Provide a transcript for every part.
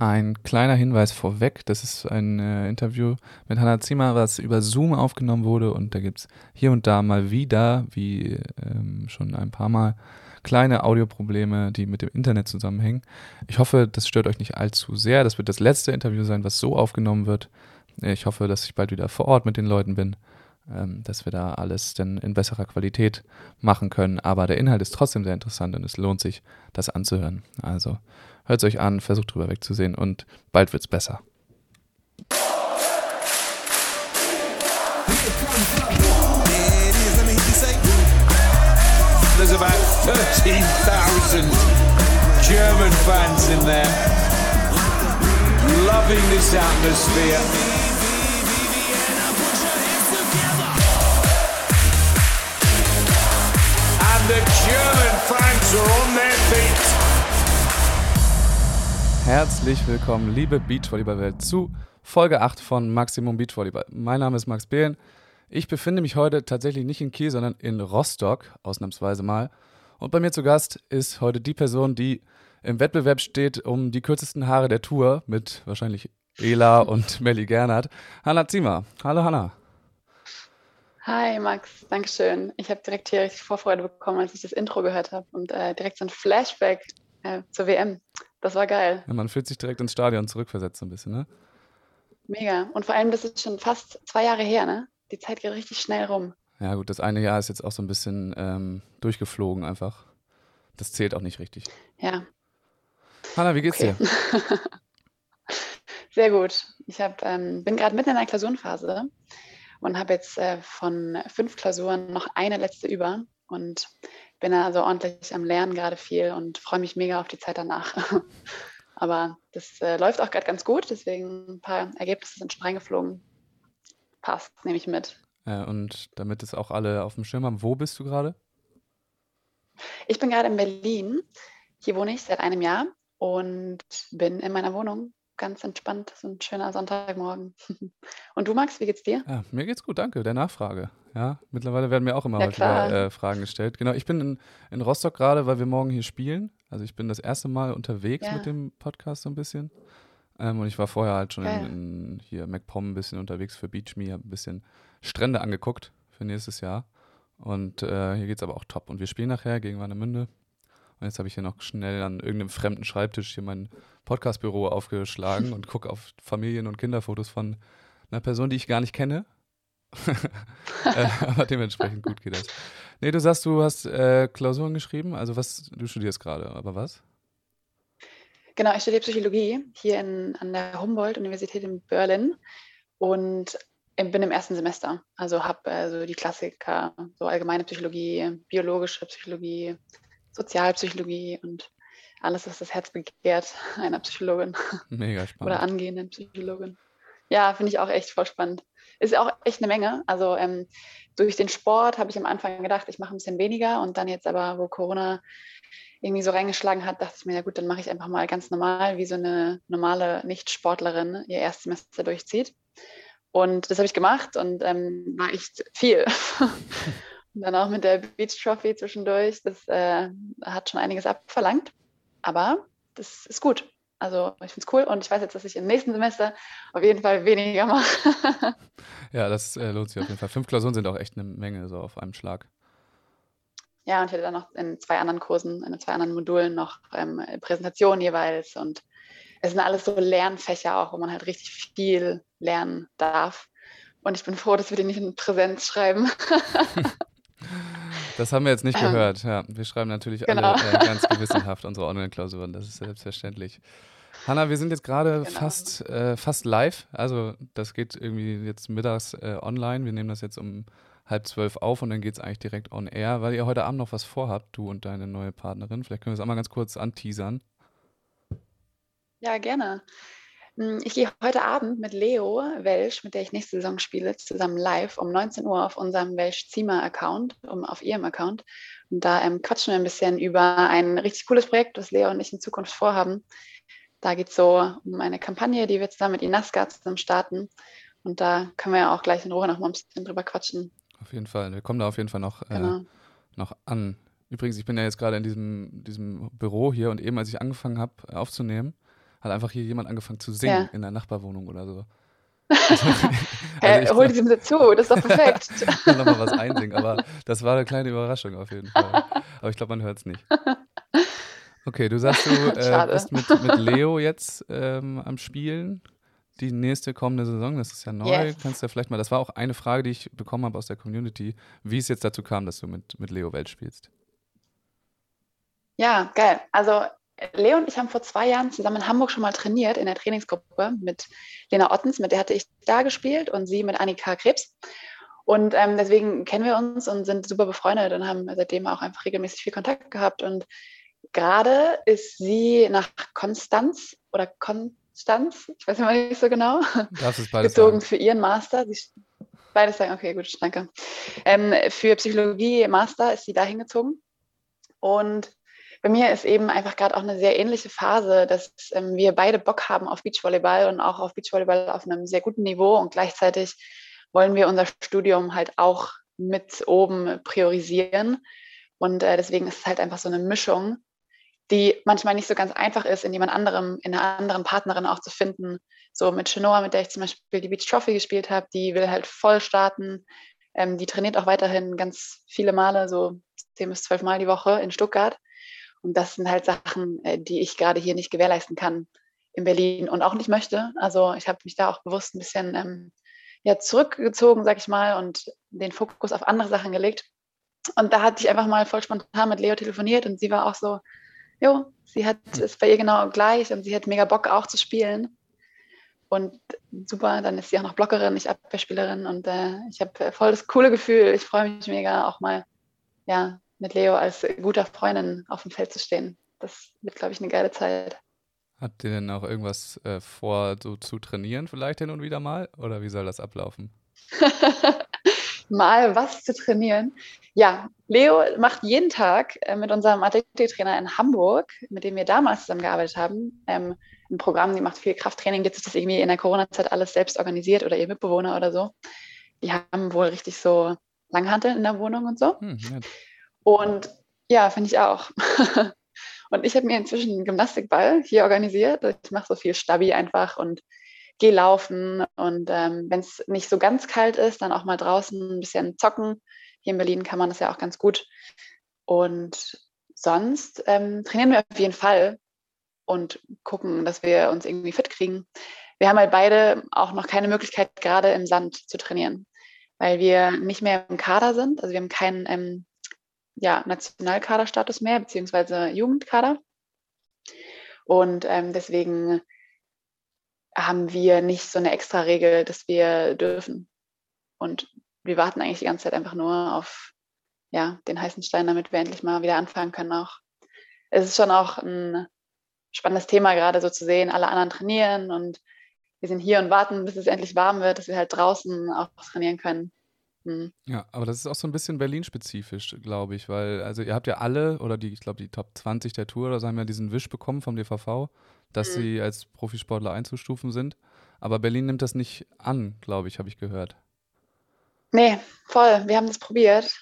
Ein kleiner Hinweis vorweg, das ist ein äh, Interview mit Hannah Zimmer, was über Zoom aufgenommen wurde und da gibt es hier und da mal wieder, wie ähm, schon ein paar Mal, kleine Audioprobleme, die mit dem Internet zusammenhängen. Ich hoffe, das stört euch nicht allzu sehr. Das wird das letzte Interview sein, was so aufgenommen wird. Ich hoffe, dass ich bald wieder vor Ort mit den Leuten bin, ähm, dass wir da alles dann in besserer Qualität machen können. Aber der Inhalt ist trotzdem sehr interessant und es lohnt sich, das anzuhören. Also Hört es euch an, versucht drüber wegzusehen und bald wird es besser. There's about 13,000 German fans in there, loving this atmosphere. The German fans are on their feet. Herzlich willkommen, liebe Beachvolleyball-Welt, zu Folge 8 von Maximum Beachvolleyball. Mein Name ist Max Behlen. Ich befinde mich heute tatsächlich nicht in Kiel, sondern in Rostock, ausnahmsweise mal. Und bei mir zu Gast ist heute die Person, die im Wettbewerb steht um die kürzesten Haare der Tour mit wahrscheinlich Ela und Melly Gernert. Hanna Ziemer. Hallo Hanna. Hi Max, Dankeschön. Ich habe direkt hier richtig Vorfreude bekommen, als ich das Intro gehört habe und äh, direkt so ein Flashback äh, zur WM. Das war geil. Ja, man fühlt sich direkt ins Stadion zurückversetzt so ein bisschen, ne? Mega. Und vor allem, das ist schon fast zwei Jahre her, ne? Die Zeit geht richtig schnell rum. Ja, gut, das eine Jahr ist jetzt auch so ein bisschen ähm, durchgeflogen einfach. Das zählt auch nicht richtig. Ja. Hanna, wie geht's okay. dir? Sehr gut. Ich hab, ähm, bin gerade mitten in der Klausurenphase und habe jetzt äh, von fünf Klausuren noch eine letzte über. Und bin also ordentlich am Lernen gerade viel und freue mich mega auf die Zeit danach. Aber das äh, läuft auch gerade ganz gut, deswegen ein paar Ergebnisse sind schon reingeflogen. Passt, nehme ich mit. Ja, und damit es auch alle auf dem Schirm haben, wo bist du gerade? Ich bin gerade in Berlin. Hier wohne ich seit einem Jahr und bin in meiner Wohnung ganz entspannt. So ein schöner Sonntagmorgen. Und du, Max, wie geht's dir? Ja, mir geht's gut, danke. Der Nachfrage. Ja, mittlerweile werden mir auch immer ja, häufiger äh, Fragen gestellt. Genau, ich bin in, in Rostock gerade, weil wir morgen hier spielen. Also ich bin das erste Mal unterwegs ja. mit dem Podcast so ein bisschen. Ähm, und ich war vorher halt schon in, in, hier MacPom ein bisschen unterwegs für Beach Me, habe ein bisschen Strände angeguckt für nächstes Jahr. Und äh, hier geht's aber auch top. Und wir spielen nachher gegen Warnemünde. Und jetzt habe ich hier noch schnell an irgendeinem fremden Schreibtisch hier mein Podcastbüro aufgeschlagen und gucke auf Familien- und Kinderfotos von einer Person, die ich gar nicht kenne. äh, aber dementsprechend gut geht das. Nee, du sagst, du hast äh, Klausuren geschrieben. Also was, du studierst gerade, aber was? Genau, ich studiere Psychologie hier in, an der Humboldt-Universität in Berlin und bin im ersten Semester. Also habe äh, so die Klassiker, so allgemeine Psychologie, biologische Psychologie, Sozialpsychologie und alles, was das Herz begehrt, einer Psychologin. Mega spannend. Oder angehenden Psychologin. Ja, finde ich auch echt voll spannend. Ist auch echt eine Menge. Also ähm, durch den Sport habe ich am Anfang gedacht, ich mache ein bisschen weniger und dann jetzt aber, wo Corona irgendwie so reingeschlagen hat, dachte ich mir, ja gut, dann mache ich einfach mal ganz normal, wie so eine normale Nicht-Sportlerin ihr Erstsemester durchzieht. Und das habe ich gemacht und ähm, war echt viel. dann auch mit der Beach Trophy zwischendurch, das äh, hat schon einiges abverlangt. Aber das ist gut. Also ich finde es cool und ich weiß jetzt, dass ich im nächsten Semester auf jeden Fall weniger mache. ja, das äh, lohnt sich auf jeden Fall. Fünf Klausuren sind auch echt eine Menge so auf einem Schlag. Ja, und ich hatte dann noch in zwei anderen Kursen, in zwei anderen Modulen noch ähm, Präsentationen jeweils und es sind alles so Lernfächer auch, wo man halt richtig viel lernen darf. Und ich bin froh, dass wir die nicht in Präsenz schreiben. Das haben wir jetzt nicht gehört. Ja, wir schreiben natürlich genau. alle äh, ganz gewissenhaft unsere Online-Klausuren. Das ist selbstverständlich. Hanna, wir sind jetzt gerade genau. fast, äh, fast live. Also das geht irgendwie jetzt mittags äh, online. Wir nehmen das jetzt um halb zwölf auf und dann geht es eigentlich direkt on air, weil ihr heute Abend noch was vorhabt, du und deine neue Partnerin. Vielleicht können wir es einmal ganz kurz anteasern. Ja, gerne. Hm, ich gehe heute Abend mit Leo Welsch, mit der ich nächste Saison spiele, zusammen live um 19 Uhr auf unserem Welsch-Zima-Account, um, auf ihrem Account. Und da ähm, quatschen wir ein bisschen über ein richtig cooles Projekt, das Leo und ich in Zukunft vorhaben. Da geht es so um eine Kampagne, die wir zusammen mit Inaska zusammen starten. Und da können wir ja auch gleich in Ruhe noch mal ein bisschen drüber quatschen. Auf jeden Fall. Wir kommen da auf jeden Fall noch, äh, genau. äh, noch an. Übrigens, ich bin ja jetzt gerade in diesem, diesem Büro hier und eben, als ich angefangen habe aufzunehmen, hat einfach hier jemand angefangen zu singen ja. in der Nachbarwohnung oder so. also hey, hol die mit zu, das ist doch perfekt. ich kann nochmal was einsingen, aber das war eine kleine Überraschung auf jeden Fall. Aber ich glaube, man hört es nicht. Okay, du sagst, du äh, bist mit, mit Leo jetzt ähm, am Spielen. Die nächste kommende Saison, das ist ja neu. Yes. Kannst du ja vielleicht mal, das war auch eine Frage, die ich bekommen habe aus der Community, wie es jetzt dazu kam, dass du mit, mit Leo Welt spielst. Ja, geil. Also Leo und ich haben vor zwei Jahren zusammen in Hamburg schon mal trainiert in der Trainingsgruppe mit Lena Ottens, mit der hatte ich da gespielt und sie mit Annika Krebs. Und ähm, deswegen kennen wir uns und sind super befreundet und haben seitdem auch einfach regelmäßig viel Kontakt gehabt. Und gerade ist sie nach Konstanz oder Konstanz, ich weiß nicht so genau, gezogen sagen. für ihren Master. Sie, beides sagen, okay, gut, danke. Ähm, für Psychologie Master ist sie da hingezogen. Und bei mir ist eben einfach gerade auch eine sehr ähnliche Phase, dass ähm, wir beide Bock haben auf Beachvolleyball und auch auf Beachvolleyball auf einem sehr guten Niveau und gleichzeitig wollen wir unser Studium halt auch mit oben priorisieren. Und äh, deswegen ist es halt einfach so eine Mischung, die manchmal nicht so ganz einfach ist, in jemand anderem, in einer anderen Partnerin auch zu finden. So mit Chenoa, mit der ich zum Beispiel die Beach Trophy gespielt habe, die will halt voll starten. Ähm, die trainiert auch weiterhin ganz viele Male, so zehn bis zwölf Mal die Woche in Stuttgart. Und das sind halt Sachen, äh, die ich gerade hier nicht gewährleisten kann in Berlin und auch nicht möchte. Also ich habe mich da auch bewusst ein bisschen ähm, ja, zurückgezogen, sag ich mal, und den Fokus auf andere Sachen gelegt. Und da hatte ich einfach mal voll spontan mit Leo telefoniert und sie war auch so, jo, sie hat es bei ihr genau gleich und sie hat mega Bock auch zu spielen. Und super, dann ist sie auch noch Blockerin, ich Abwehrspielerin und äh, ich habe voll das coole Gefühl. Ich freue mich mega auch mal ja, mit Leo als guter Freundin auf dem Feld zu stehen. Das wird, glaube ich, eine geile Zeit. Habt ihr denn auch irgendwas äh, vor, so zu trainieren, vielleicht hin und wieder mal? Oder wie soll das ablaufen? mal was zu trainieren. Ja, Leo macht jeden Tag äh, mit unserem Athletiktrainer in Hamburg, mit dem wir damals zusammengearbeitet haben, ähm, ein Programm, die macht viel Krafttraining. Jetzt ist das irgendwie in der Corona-Zeit alles selbst organisiert oder ihr Mitbewohner oder so. Die haben wohl richtig so Langhanteln in der Wohnung und so. Hm, ja. Und ja, finde ich auch. und ich habe mir inzwischen einen Gymnastikball hier organisiert. Ich mache so viel Stabi einfach und gehe laufen. Und ähm, wenn es nicht so ganz kalt ist, dann auch mal draußen ein bisschen zocken. Hier in Berlin kann man das ja auch ganz gut. Und sonst ähm, trainieren wir auf jeden Fall und gucken, dass wir uns irgendwie fit kriegen. Wir haben halt beide auch noch keine Möglichkeit, gerade im Sand zu trainieren, weil wir nicht mehr im Kader sind. Also wir haben keinen ähm, ja, Nationalkaderstatus mehr, beziehungsweise Jugendkader. Und ähm, deswegen haben wir nicht so eine extra Regel, dass wir dürfen. Und wir warten eigentlich die ganze Zeit einfach nur auf ja, den heißen Stein, damit wir endlich mal wieder anfangen können auch. Es ist schon auch ein spannendes Thema gerade so zu sehen, alle anderen trainieren und wir sind hier und warten, bis es endlich warm wird, dass wir halt draußen auch trainieren können. Hm. Ja, aber das ist auch so ein bisschen Berlin-spezifisch, glaube ich, weil, also ihr habt ja alle, oder die, ich glaube, die Top 20 der Tour oder so haben ja diesen Wisch bekommen vom DVV, dass mhm. sie als Profisportler einzustufen sind. Aber Berlin nimmt das nicht an, glaube ich, habe ich gehört. Nee, voll. Wir haben das probiert.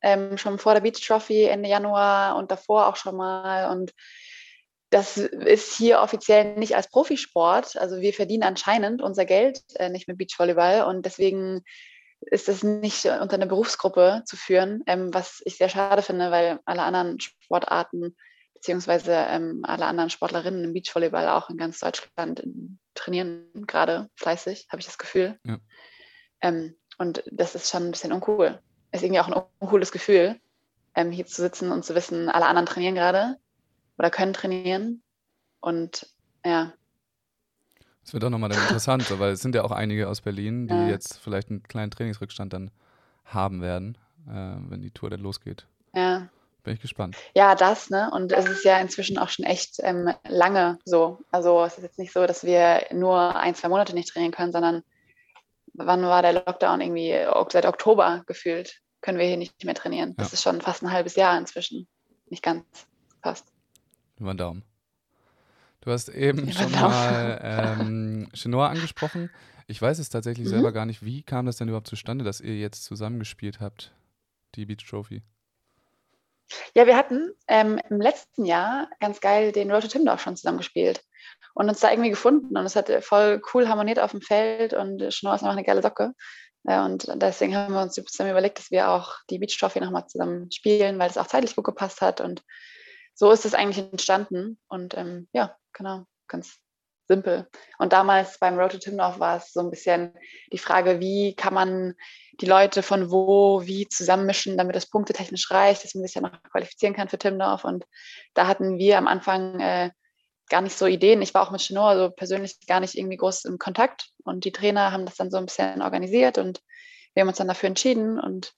Ähm, schon vor der Beach Trophy Ende Januar und davor auch schon mal. Und das ist hier offiziell nicht als Profisport. Also wir verdienen anscheinend unser Geld äh, nicht mit Beachvolleyball und deswegen ist es nicht unter eine Berufsgruppe zu führen, ähm, was ich sehr schade finde, weil alle anderen Sportarten beziehungsweise ähm, alle anderen Sportlerinnen im Beachvolleyball auch in ganz Deutschland trainieren gerade fleißig, habe ich das Gefühl. Ja. Ähm, und das ist schon ein bisschen uncool. Ist irgendwie auch ein uncooles Gefühl, ähm, hier zu sitzen und zu wissen, alle anderen trainieren gerade oder können trainieren. Und ja, das wird auch nochmal interessant, weil es sind ja auch einige aus Berlin, die ja. jetzt vielleicht einen kleinen Trainingsrückstand dann haben werden, äh, wenn die Tour dann losgeht. Ja. Bin ich gespannt. Ja, das, ne? Und es ist ja inzwischen auch schon echt ähm, lange so. Also es ist jetzt nicht so, dass wir nur ein, zwei Monate nicht trainieren können, sondern wann war der Lockdown irgendwie? Seit Oktober gefühlt können wir hier nicht mehr trainieren. Das ja. ist schon fast ein halbes Jahr inzwischen. Nicht ganz, fast. Über den Daumen. Du hast eben schon mal ähm, Chinois angesprochen. Ich weiß es tatsächlich mhm. selber gar nicht. Wie kam das denn überhaupt zustande, dass ihr jetzt zusammengespielt habt, die Beach Trophy? Ja, wir hatten ähm, im letzten Jahr ganz geil den Road to Timdorf schon zusammen gespielt und uns da irgendwie gefunden und es hat voll cool harmoniert auf dem Feld und Schnorr ist einfach eine geile Socke. Ja, und deswegen haben wir uns zusammen überlegt, dass wir auch die Beach Trophy nochmal zusammen spielen, weil es auch zeitlich gut gepasst hat und so ist es eigentlich entstanden und ähm, ja, genau, ganz simpel. Und damals beim Road to Timdorf war es so ein bisschen die Frage, wie kann man die Leute von wo, wie zusammenmischen, damit das punktetechnisch reicht, dass man sich ja noch qualifizieren kann für Timdorf. Und da hatten wir am Anfang äh, gar nicht so Ideen. Ich war auch mit Chenot also persönlich gar nicht irgendwie groß im Kontakt. Und die Trainer haben das dann so ein bisschen organisiert und wir haben uns dann dafür entschieden. Und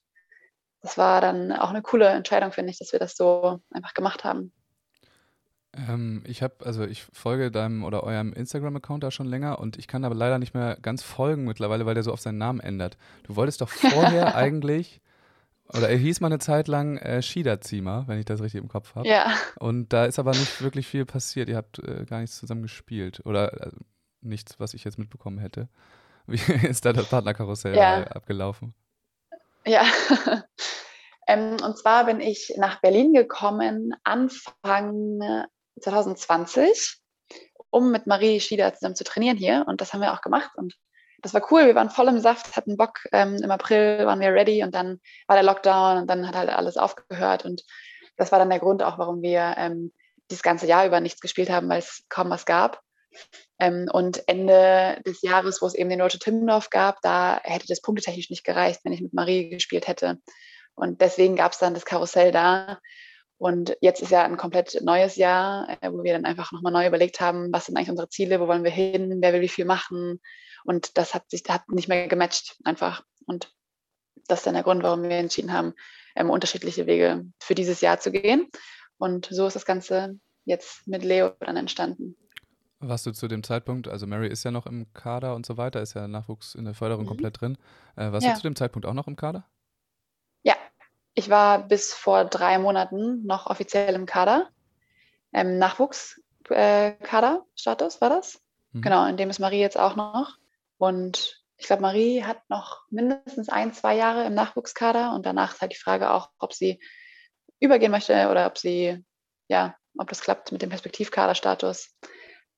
das war dann auch eine coole Entscheidung, finde ich, dass wir das so einfach gemacht haben. Ähm, ich habe, also ich folge deinem oder eurem Instagram-Account da schon länger und ich kann aber leider nicht mehr ganz folgen mittlerweile, weil der so auf seinen Namen ändert. Du wolltest doch vorher eigentlich, oder er hieß mal eine Zeit lang äh, Shida-Ziemer, wenn ich das richtig im Kopf habe. Ja. Und da ist aber nicht wirklich viel passiert. Ihr habt äh, gar nichts zusammen gespielt oder also nichts, was ich jetzt mitbekommen hätte. Wie ist da das Partnerkarussell ja. abgelaufen? Ja. Ähm, und zwar bin ich nach Berlin gekommen Anfang 2020, um mit Marie Schieder zusammen zu trainieren hier. Und das haben wir auch gemacht. Und das war cool. Wir waren voll im Saft, hatten Bock. Ähm, Im April waren wir ready und dann war der Lockdown und dann hat halt alles aufgehört. Und das war dann der Grund auch, warum wir ähm, dieses ganze Jahr über nichts gespielt haben, weil es kaum was gab. Ähm, und Ende des Jahres, wo es eben den to Timmendorf gab, da hätte das punktetechnisch nicht gereicht, wenn ich mit Marie gespielt hätte. Und deswegen gab es dann das Karussell da. Und jetzt ist ja ein komplett neues Jahr, äh, wo wir dann einfach nochmal neu überlegt haben, was sind eigentlich unsere Ziele, wo wollen wir hin, wer will wie viel machen. Und das hat sich hat nicht mehr gematcht einfach. Und das ist dann der Grund, warum wir entschieden haben, ähm, unterschiedliche Wege für dieses Jahr zu gehen. Und so ist das Ganze jetzt mit Leo dann entstanden. Warst du zu dem Zeitpunkt, also Mary ist ja noch im Kader und so weiter, ist ja Nachwuchs in der Förderung mhm. komplett drin. Äh, warst ja. du zu dem Zeitpunkt auch noch im Kader? Ich war bis vor drei Monaten noch offiziell im Kader, im Nachwuchskader-Status äh, war das. Mhm. Genau, in dem ist Marie jetzt auch noch. Und ich glaube, Marie hat noch mindestens ein, zwei Jahre im Nachwuchskader und danach ist halt die Frage auch, ob sie übergehen möchte oder ob sie, ja, ob das klappt mit dem Perspektivkaderstatus.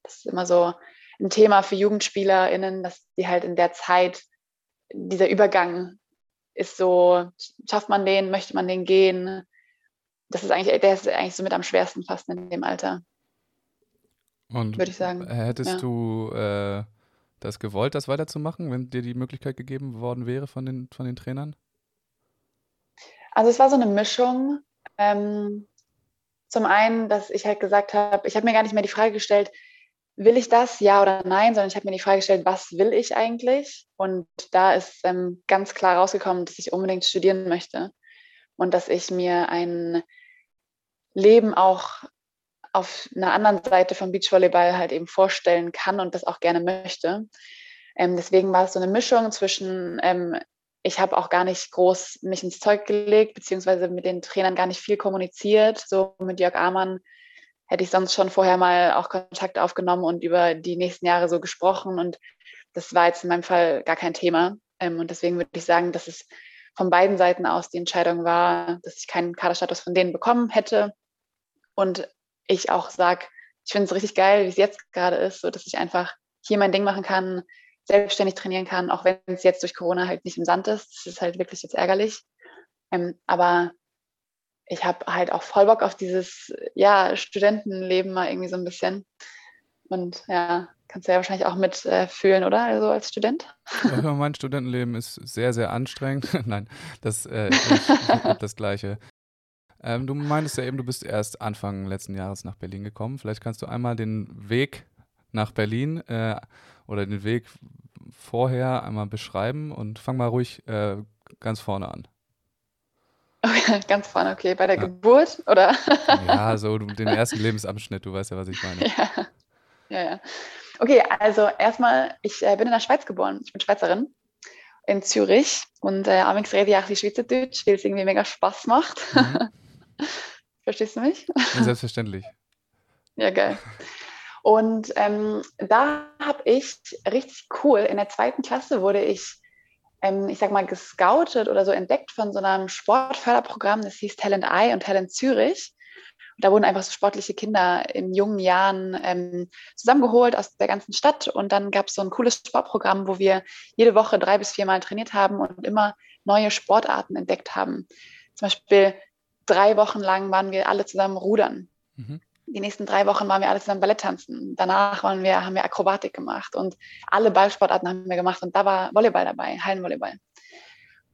Das ist immer so ein Thema für JugendspielerInnen, dass die halt in der Zeit dieser Übergang ist so, schafft man den, möchte man den gehen? Das ist eigentlich, der ist eigentlich so mit am schwersten fast in dem Alter. Und würde ich sagen. Hättest ja. du äh, das gewollt, das weiterzumachen, wenn dir die Möglichkeit gegeben worden wäre von den, von den Trainern? Also es war so eine Mischung. Ähm, zum einen, dass ich halt gesagt habe, ich habe mir gar nicht mehr die Frage gestellt, will ich das, ja oder nein, sondern ich habe mir die Frage gestellt, was will ich eigentlich? Und da ist ähm, ganz klar rausgekommen, dass ich unbedingt studieren möchte und dass ich mir ein Leben auch auf einer anderen Seite vom Beachvolleyball halt eben vorstellen kann und das auch gerne möchte. Ähm, deswegen war es so eine Mischung zwischen, ähm, ich habe auch gar nicht groß mich ins Zeug gelegt, beziehungsweise mit den Trainern gar nicht viel kommuniziert. So mit Jörg Amann hätte ich sonst schon vorher mal auch Kontakt aufgenommen und über die nächsten Jahre so gesprochen. Und das war jetzt in meinem Fall gar kein Thema. Ähm, und deswegen würde ich sagen, dass es von beiden Seiten aus die Entscheidung war, dass ich keinen Kaderstatus von denen bekommen hätte. Und ich auch sage, ich finde es richtig geil, wie es jetzt gerade ist, so dass ich einfach hier mein Ding machen kann, selbstständig trainieren kann, auch wenn es jetzt durch Corona halt nicht im Sand ist. Das ist halt wirklich jetzt ärgerlich. Ähm, aber ich habe halt auch voll Bock auf dieses ja, Studentenleben mal irgendwie so ein bisschen. Und ja, kannst du ja wahrscheinlich auch mitfühlen, äh, oder? Also als Student? Ja, mein Studentenleben ist sehr, sehr anstrengend. Nein, das äh, ist das Gleiche. Ähm, du meintest ja eben, du bist erst Anfang letzten Jahres nach Berlin gekommen. Vielleicht kannst du einmal den Weg nach Berlin äh, oder den Weg vorher einmal beschreiben und fang mal ruhig äh, ganz vorne an. Ganz vorne, okay. Bei der ja. Geburt, oder? ja, so den ersten Lebensabschnitt, du weißt ja, was ich meine. Ja, ja. ja. Okay, also erstmal, ich äh, bin in der Schweiz geboren. Ich bin Schweizerin in Zürich und äh, amigs rede ich auch die Schweizerdeutsch, weil es irgendwie mega Spaß macht. Mhm. Verstehst du mich? Ja, selbstverständlich. ja, geil. Und ähm, da habe ich richtig cool, in der zweiten Klasse wurde ich ähm, ich sag mal, gescoutet oder so entdeckt von so einem Sportförderprogramm, das hieß Talent Eye und Talent Zürich. da wurden einfach so sportliche Kinder in jungen Jahren ähm, zusammengeholt aus der ganzen Stadt. Und dann gab es so ein cooles Sportprogramm, wo wir jede Woche drei bis viermal trainiert haben und immer neue Sportarten entdeckt haben. Zum Beispiel drei Wochen lang waren wir alle zusammen rudern. Mhm die nächsten drei Wochen waren wir alle zusammen Ballett tanzen. Danach waren wir, haben wir Akrobatik gemacht und alle Ballsportarten haben wir gemacht und da war Volleyball dabei, Hallenvolleyball.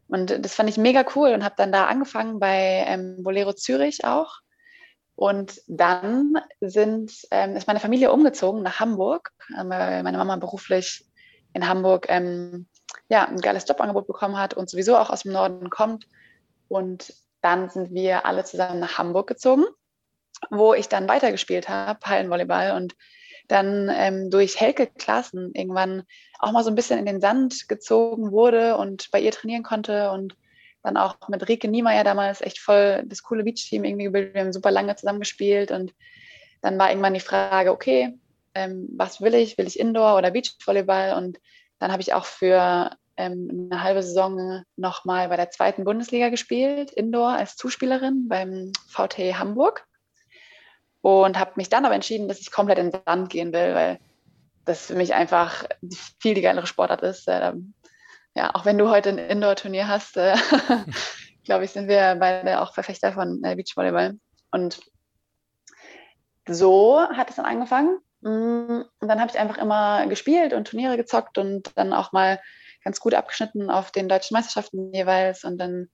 Und das fand ich mega cool und habe dann da angefangen bei ähm, Bolero Zürich auch. Und dann sind, ähm, ist meine Familie umgezogen nach Hamburg, äh, weil meine Mama beruflich in Hamburg ähm, ja, ein geiles Jobangebot bekommen hat und sowieso auch aus dem Norden kommt. Und dann sind wir alle zusammen nach Hamburg gezogen wo ich dann weitergespielt habe, Hallenvolleyball und dann ähm, durch Helke Klassen irgendwann auch mal so ein bisschen in den Sand gezogen wurde und bei ihr trainieren konnte und dann auch mit Rike Niemeyer damals echt voll das coole Beach-Team irgendwie gebildet. Wir haben super lange zusammengespielt und dann war irgendwann die Frage, okay, ähm, was will ich? Will ich Indoor oder Beachvolleyball? Und dann habe ich auch für ähm, eine halbe Saison nochmal bei der zweiten Bundesliga gespielt, Indoor als Zuspielerin beim VT Hamburg und habe mich dann aber entschieden, dass ich komplett in den Sand gehen will, weil das für mich einfach viel die geilere Sportart ist. Äh, ja, auch wenn du heute ein Indoor-Turnier hast, äh, glaube ich, sind wir beide auch Verfechter von äh, Beachvolleyball. Und so hat es dann angefangen. Mm, und dann habe ich einfach immer gespielt und Turniere gezockt und dann auch mal ganz gut abgeschnitten auf den deutschen Meisterschaften jeweils. Und dann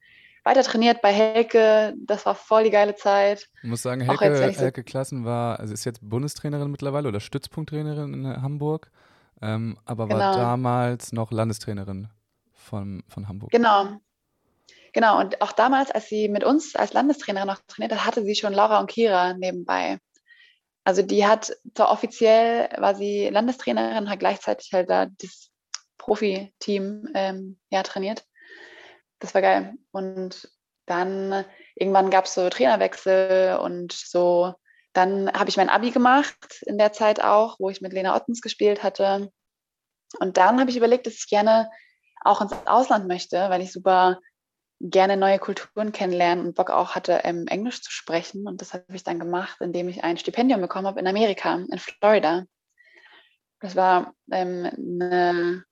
weiter trainiert bei Helke. Das war voll die geile Zeit. Ich muss sagen, Helke, jetzt, Helke Klassen war, also ist jetzt Bundestrainerin mittlerweile oder Stützpunkttrainerin in Hamburg, ähm, aber genau. war damals noch Landestrainerin von, von Hamburg. Genau. Genau, und auch damals, als sie mit uns als Landestrainerin noch trainiert hat, hatte sie schon Laura und Kira nebenbei. Also die hat zwar offiziell war sie Landestrainerin, hat gleichzeitig halt da das Profi-Team ähm, ja, trainiert das war geil. Und dann irgendwann gab es so Trainerwechsel und so. Dann habe ich mein Abi gemacht in der Zeit auch, wo ich mit Lena Ottens gespielt hatte. Und dann habe ich überlegt, dass ich gerne auch ins Ausland möchte, weil ich super gerne neue Kulturen kennenlernen und Bock auch hatte, ähm, Englisch zu sprechen. Und das habe ich dann gemacht, indem ich ein Stipendium bekommen habe in Amerika, in Florida. Das war ähm, eine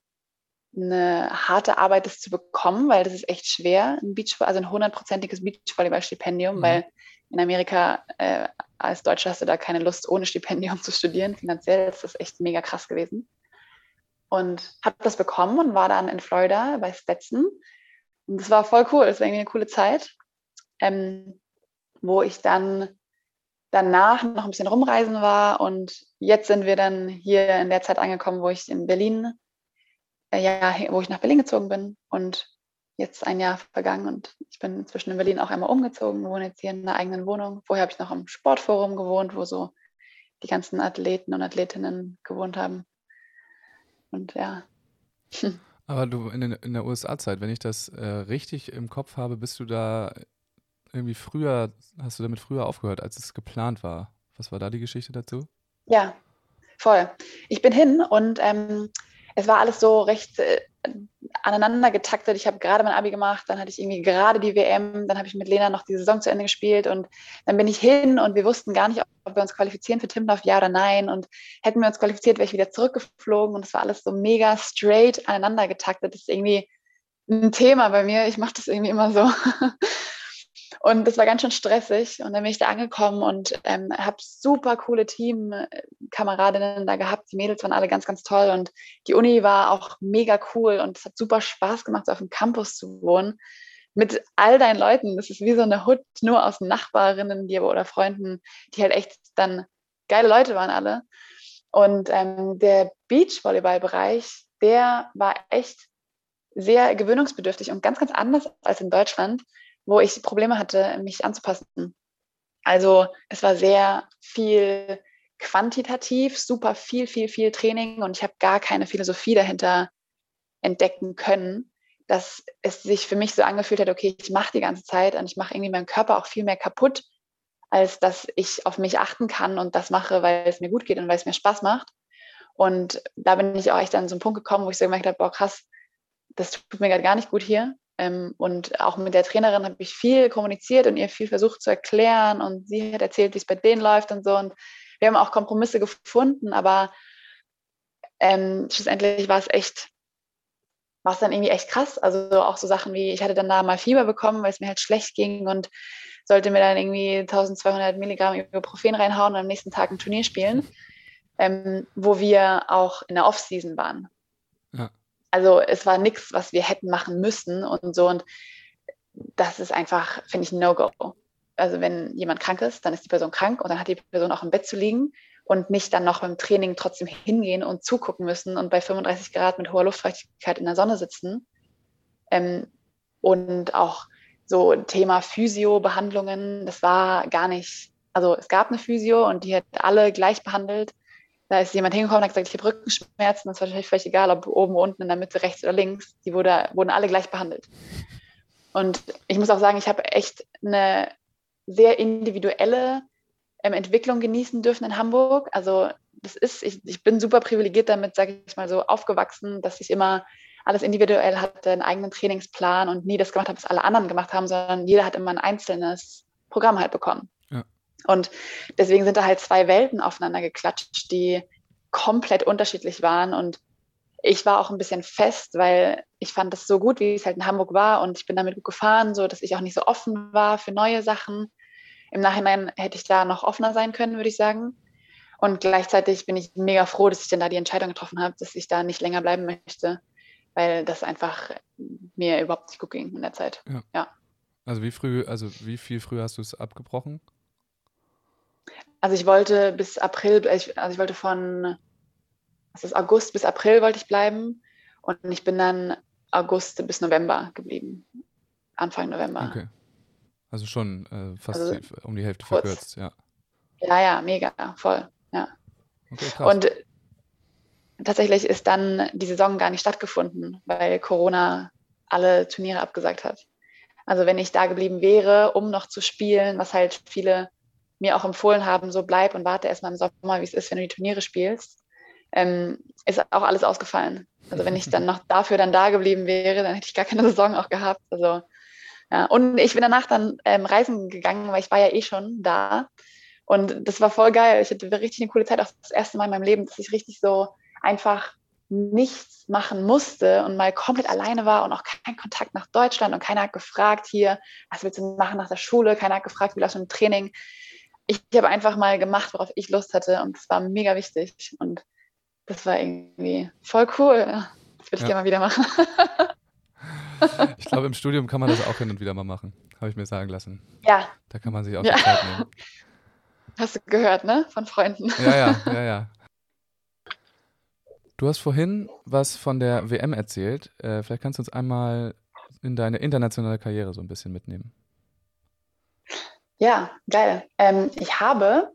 eine harte Arbeit, das zu bekommen, weil das ist echt schwer, ein Beach, also ein hundertprozentiges Beachvolleyball-Stipendium, mhm. weil in Amerika äh, als Deutscher hast du da keine Lust, ohne Stipendium zu studieren. Finanziell ist das echt mega krass gewesen. Und habe das bekommen und war dann in Florida bei Stetson. Und das war voll cool, das war irgendwie eine coole Zeit, ähm, wo ich dann danach noch ein bisschen rumreisen war. Und jetzt sind wir dann hier in der Zeit angekommen, wo ich in Berlin ja, wo ich nach Berlin gezogen bin und jetzt ein Jahr vergangen und ich bin inzwischen in Berlin auch einmal umgezogen, wohne jetzt hier in einer eigenen Wohnung. Vorher habe ich noch im Sportforum gewohnt, wo so die ganzen Athleten und Athletinnen gewohnt haben. Und ja. Aber du in, in der USA-Zeit, wenn ich das äh, richtig im Kopf habe, bist du da irgendwie früher, hast du damit früher aufgehört, als es geplant war? Was war da die Geschichte dazu? Ja, voll. Ich bin hin und ähm, es war alles so recht äh, aneinander getaktet. Ich habe gerade mein Abi gemacht, dann hatte ich irgendwie gerade die WM, dann habe ich mit Lena noch die Saison zu Ende gespielt und dann bin ich hin und wir wussten gar nicht, ob wir uns qualifizieren für Timlauf, ja oder nein. Und hätten wir uns qualifiziert, wäre ich wieder zurückgeflogen und es war alles so mega straight aneinander getaktet. Das ist irgendwie ein Thema bei mir. Ich mache das irgendwie immer so. Und das war ganz schön stressig. Und dann bin ich da angekommen und ähm, habe super coole Teamkameradinnen da gehabt. Die Mädels waren alle ganz, ganz toll. Und die Uni war auch mega cool. Und es hat super Spaß gemacht, so auf dem Campus zu wohnen. Mit all deinen Leuten. Das ist wie so eine Hut nur aus Nachbarinnen die, oder Freunden, die halt echt dann geile Leute waren alle. Und ähm, der Beachvolleyball-Bereich, der war echt sehr gewöhnungsbedürftig und ganz, ganz anders als in Deutschland wo ich Probleme hatte, mich anzupassen. Also es war sehr viel quantitativ, super viel, viel, viel Training und ich habe gar keine Philosophie dahinter entdecken können, dass es sich für mich so angefühlt hat, okay, ich mache die ganze Zeit und ich mache irgendwie meinen Körper auch viel mehr kaputt, als dass ich auf mich achten kann und das mache, weil es mir gut geht und weil es mir Spaß macht. Und da bin ich auch echt an so einen Punkt gekommen, wo ich so gemerkt habe, boah krass, das tut mir gerade gar nicht gut hier. Ähm, und auch mit der Trainerin habe ich viel kommuniziert und ihr viel versucht zu erklären. Und sie hat erzählt, wie es bei denen läuft und so. Und wir haben auch Kompromisse gefunden, aber ähm, schlussendlich war es echt, war es dann irgendwie echt krass. Also auch so Sachen wie, ich hatte dann da mal Fieber bekommen, weil es mir halt schlecht ging und sollte mir dann irgendwie 1200 Milligramm Ibuprofen reinhauen und am nächsten Tag ein Turnier spielen, ähm, wo wir auch in der Offseason waren. Ja. Also es war nichts, was wir hätten machen müssen und so. Und das ist einfach, finde ich, ein No-Go. Also wenn jemand krank ist, dann ist die Person krank und dann hat die Person auch im Bett zu liegen und nicht dann noch beim Training trotzdem hingehen und zugucken müssen und bei 35 Grad mit hoher Luftfeuchtigkeit in der Sonne sitzen. Ähm, und auch so Thema Physio-Behandlungen, das war gar nicht, also es gab eine Physio und die hat alle gleich behandelt. Da ist jemand hingekommen und hat gesagt, ich habe Rückenschmerzen, das war völlig egal, ob oben, unten, in der Mitte, rechts oder links. Die wurde, wurden alle gleich behandelt. Und ich muss auch sagen, ich habe echt eine sehr individuelle ähm, Entwicklung genießen dürfen in Hamburg. Also das ist, ich, ich bin super privilegiert damit, sage ich mal so, aufgewachsen, dass ich immer alles individuell hatte, einen eigenen Trainingsplan und nie das gemacht habe, was alle anderen gemacht haben, sondern jeder hat immer ein einzelnes Programm halt bekommen. Und deswegen sind da halt zwei Welten aufeinander geklatscht, die komplett unterschiedlich waren. Und ich war auch ein bisschen fest, weil ich fand das so gut, wie es halt in Hamburg war und ich bin damit gut gefahren, so dass ich auch nicht so offen war für neue Sachen. Im Nachhinein hätte ich da noch offener sein können, würde ich sagen. Und gleichzeitig bin ich mega froh, dass ich dann da die Entscheidung getroffen habe, dass ich da nicht länger bleiben möchte weil das einfach mir überhaupt nicht gut ging in der Zeit. Ja. ja. Also wie früh, also wie viel früher hast du es abgebrochen? Also ich wollte bis April, also ich wollte von was ist August bis April wollte ich bleiben und ich bin dann August bis November geblieben. Anfang November. Okay. Also schon äh, fast also um die Hälfte kurz. verkürzt, ja. Ja, ja, mega, voll, ja. Okay. Und tatsächlich ist dann die Saison gar nicht stattgefunden, weil Corona alle Turniere abgesagt hat. Also wenn ich da geblieben wäre, um noch zu spielen, was halt viele mir auch empfohlen haben, so bleib und warte erstmal im Sommer, wie es ist, wenn du die Turniere spielst, ähm, ist auch alles ausgefallen. Also wenn ich dann noch dafür dann da geblieben wäre, dann hätte ich gar keine Saison auch gehabt. Also ja. Und ich bin danach dann ähm, reisen gegangen, weil ich war ja eh schon da. Und das war voll geil. Ich hatte richtig eine coole Zeit, auch das erste Mal in meinem Leben, dass ich richtig so einfach nichts machen musste und mal komplett alleine war und auch kein Kontakt nach Deutschland und keiner hat gefragt hier, was willst du machen nach der Schule, keiner hat gefragt, wie läuft im Training. Ich habe einfach mal gemacht, worauf ich Lust hatte und das war mega wichtig und das war irgendwie voll cool. Das würde ich ja. gerne mal wieder machen. ich glaube, im Studium kann man das auch hin und wieder mal machen, habe ich mir sagen lassen. Ja. Da kann man sich auch ja. die Zeit nehmen. Hast du gehört, ne? Von Freunden. Ja, ja, ja, ja. Du hast vorhin was von der WM erzählt. Äh, vielleicht kannst du uns einmal in deine internationale Karriere so ein bisschen mitnehmen. Ja, geil. Ähm, ich habe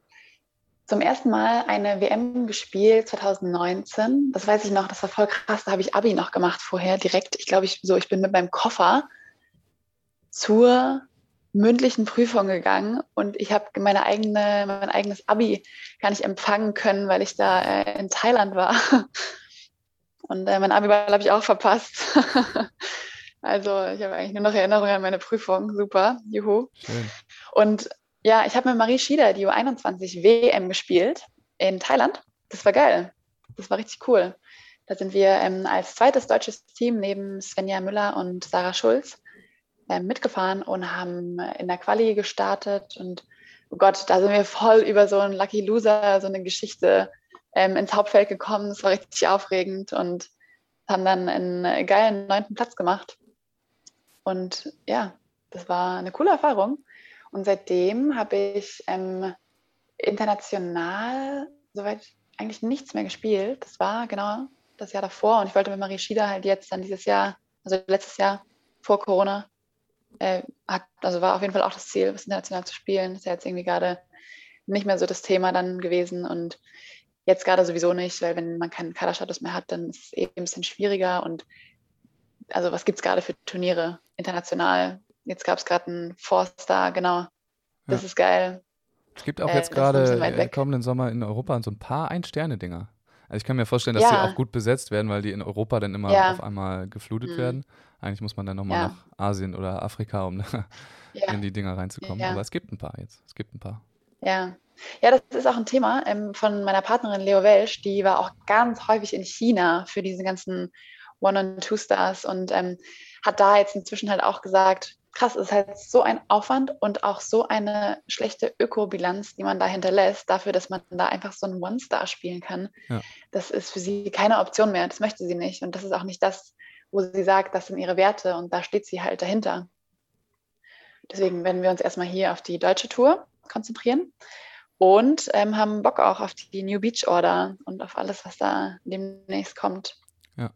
zum ersten Mal eine WM gespielt 2019. Das weiß ich noch, das war voll krass. Da habe ich Abi noch gemacht vorher direkt. Ich glaube, ich so, ich bin mit meinem Koffer zur mündlichen Prüfung gegangen und ich habe meine eigene, mein eigenes Abi gar nicht empfangen können, weil ich da äh, in Thailand war. Und äh, mein Abi-Ball habe ich auch verpasst. also ich habe eigentlich nur noch Erinnerungen an meine Prüfung. Super, juhu. Schön. Und ja, ich habe mit Marie Schieder die U21 WM gespielt in Thailand. Das war geil. Das war richtig cool. Da sind wir ähm, als zweites deutsches Team neben Svenja Müller und Sarah Schulz ähm, mitgefahren und haben in der Quali gestartet. Und oh Gott, da sind wir voll über so einen Lucky Loser, so eine Geschichte ähm, ins Hauptfeld gekommen. Das war richtig aufregend und haben dann einen geilen neunten Platz gemacht. Und ja, das war eine coole Erfahrung. Und seitdem habe ich ähm, international soweit eigentlich nichts mehr gespielt. Das war genau das Jahr davor. Und ich wollte mit Marie Schieder halt jetzt dann dieses Jahr, also letztes Jahr vor Corona, äh, hat, also war auf jeden Fall auch das Ziel, was international zu spielen. Das ist ja jetzt irgendwie gerade nicht mehr so das Thema dann gewesen. Und jetzt gerade sowieso nicht, weil wenn man keinen Kaderstatus mehr hat, dann ist es eben ein bisschen schwieriger. Und also was gibt es gerade für Turniere international? Jetzt gab es gerade einen Four-Star, genau. Das ja. ist geil. Es gibt auch äh, jetzt gerade äh, kommenden Sommer in Europa so ein paar Ein-Sterne-Dinger. Also ich kann mir vorstellen, dass ja. die auch gut besetzt werden, weil die in Europa dann immer ja. auf einmal geflutet mhm. werden. Eigentlich muss man dann nochmal nach Asien oder Afrika, um in die Dinger reinzukommen. Aber es gibt ein paar jetzt. Es gibt ein paar. Ja. Ja, das ist auch ein Thema ähm, von meiner Partnerin Leo Welsch. Die war auch ganz häufig in China für diese ganzen One- und Two-Stars und ähm, hat da jetzt inzwischen halt auch gesagt, krass, es ist halt so ein Aufwand und auch so eine schlechte Ökobilanz, die man da hinterlässt, dafür, dass man da einfach so einen One-Star spielen kann. Ja. Das ist für sie keine Option mehr. Das möchte sie nicht. Und das ist auch nicht das, wo sie sagt, das sind ihre Werte und da steht sie halt dahinter. Deswegen werden wir uns erstmal hier auf die deutsche Tour konzentrieren und ähm, haben Bock auch auf die New Beach Order und auf alles, was da demnächst kommt. Ja.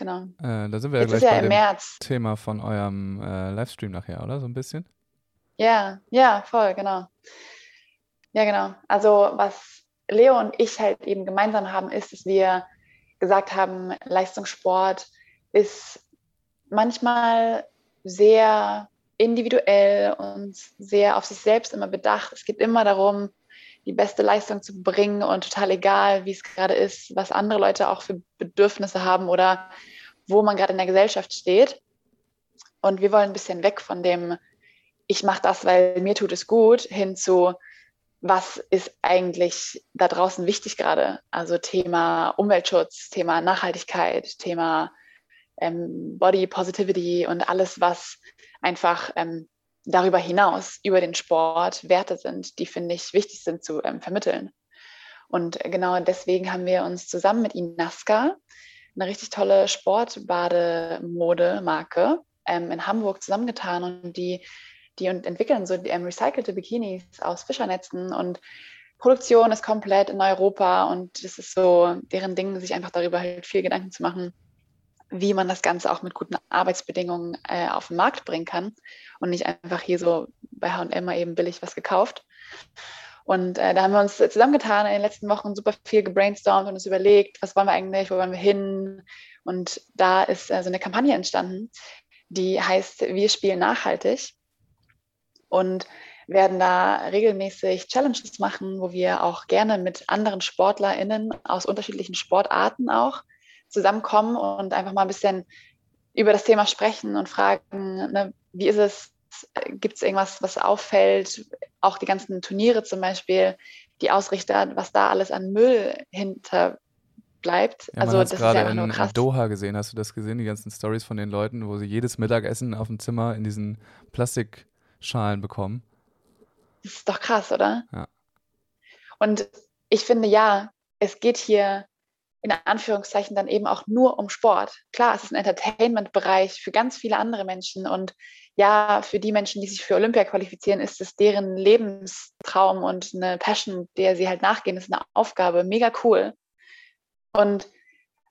Genau. Äh, da sind wir ja Jetzt gleich ja bei dem März. Thema von eurem äh, Livestream nachher, oder? So ein bisschen? Ja, ja, voll, genau. Ja, genau. Also was Leo und ich halt eben gemeinsam haben, ist, dass wir gesagt haben, Leistungssport ist manchmal sehr individuell und sehr auf sich selbst immer bedacht. Es geht immer darum, die beste Leistung zu bringen und total egal, wie es gerade ist, was andere Leute auch für Bedürfnisse haben oder wo man gerade in der Gesellschaft steht. Und wir wollen ein bisschen weg von dem, ich mache das, weil mir tut es gut, hin zu, was ist eigentlich da draußen wichtig gerade? Also Thema Umweltschutz, Thema Nachhaltigkeit, Thema ähm, Body Positivity und alles, was einfach ähm, darüber hinaus, über den Sport, Werte sind, die, finde ich, wichtig sind zu ähm, vermitteln. Und genau deswegen haben wir uns zusammen mit Inaska, eine richtig tolle Sportbademodemarke, ähm, in Hamburg zusammengetan und die, die entwickeln so ähm, recycelte Bikinis aus Fischernetzen und Produktion ist komplett in Europa und es ist so deren Ding, sich einfach darüber halt viel Gedanken zu machen, wie man das Ganze auch mit guten Arbeitsbedingungen äh, auf den Markt bringen kann und nicht einfach hier so bei H&M mal eben billig was gekauft. Und äh, da haben wir uns zusammengetan in den letzten Wochen super viel gebrainstormt und uns überlegt, was wollen wir eigentlich, wo wollen wir hin. Und da ist äh, so eine Kampagne entstanden, die heißt Wir spielen nachhaltig und werden da regelmäßig Challenges machen, wo wir auch gerne mit anderen SportlerInnen aus unterschiedlichen Sportarten auch zusammenkommen und einfach mal ein bisschen über das Thema sprechen und fragen, ne, wie ist es, gibt es irgendwas, was auffällt, auch die ganzen Turniere zum Beispiel, die Ausrichter, was da alles an Müll hinter bleibt. Ja, also das ist ja in, nur krass. in Doha gesehen, hast du das gesehen, die ganzen Stories von den Leuten, wo sie jedes Mittagessen auf dem Zimmer in diesen Plastikschalen bekommen? Das ist doch krass, oder? Ja. Und ich finde ja, es geht hier in Anführungszeichen dann eben auch nur um Sport. Klar, es ist ein Entertainment-Bereich für ganz viele andere Menschen und ja, für die Menschen, die sich für Olympia qualifizieren, ist es deren Lebenstraum und eine Passion, der sie halt nachgehen, das ist eine Aufgabe, mega cool. Und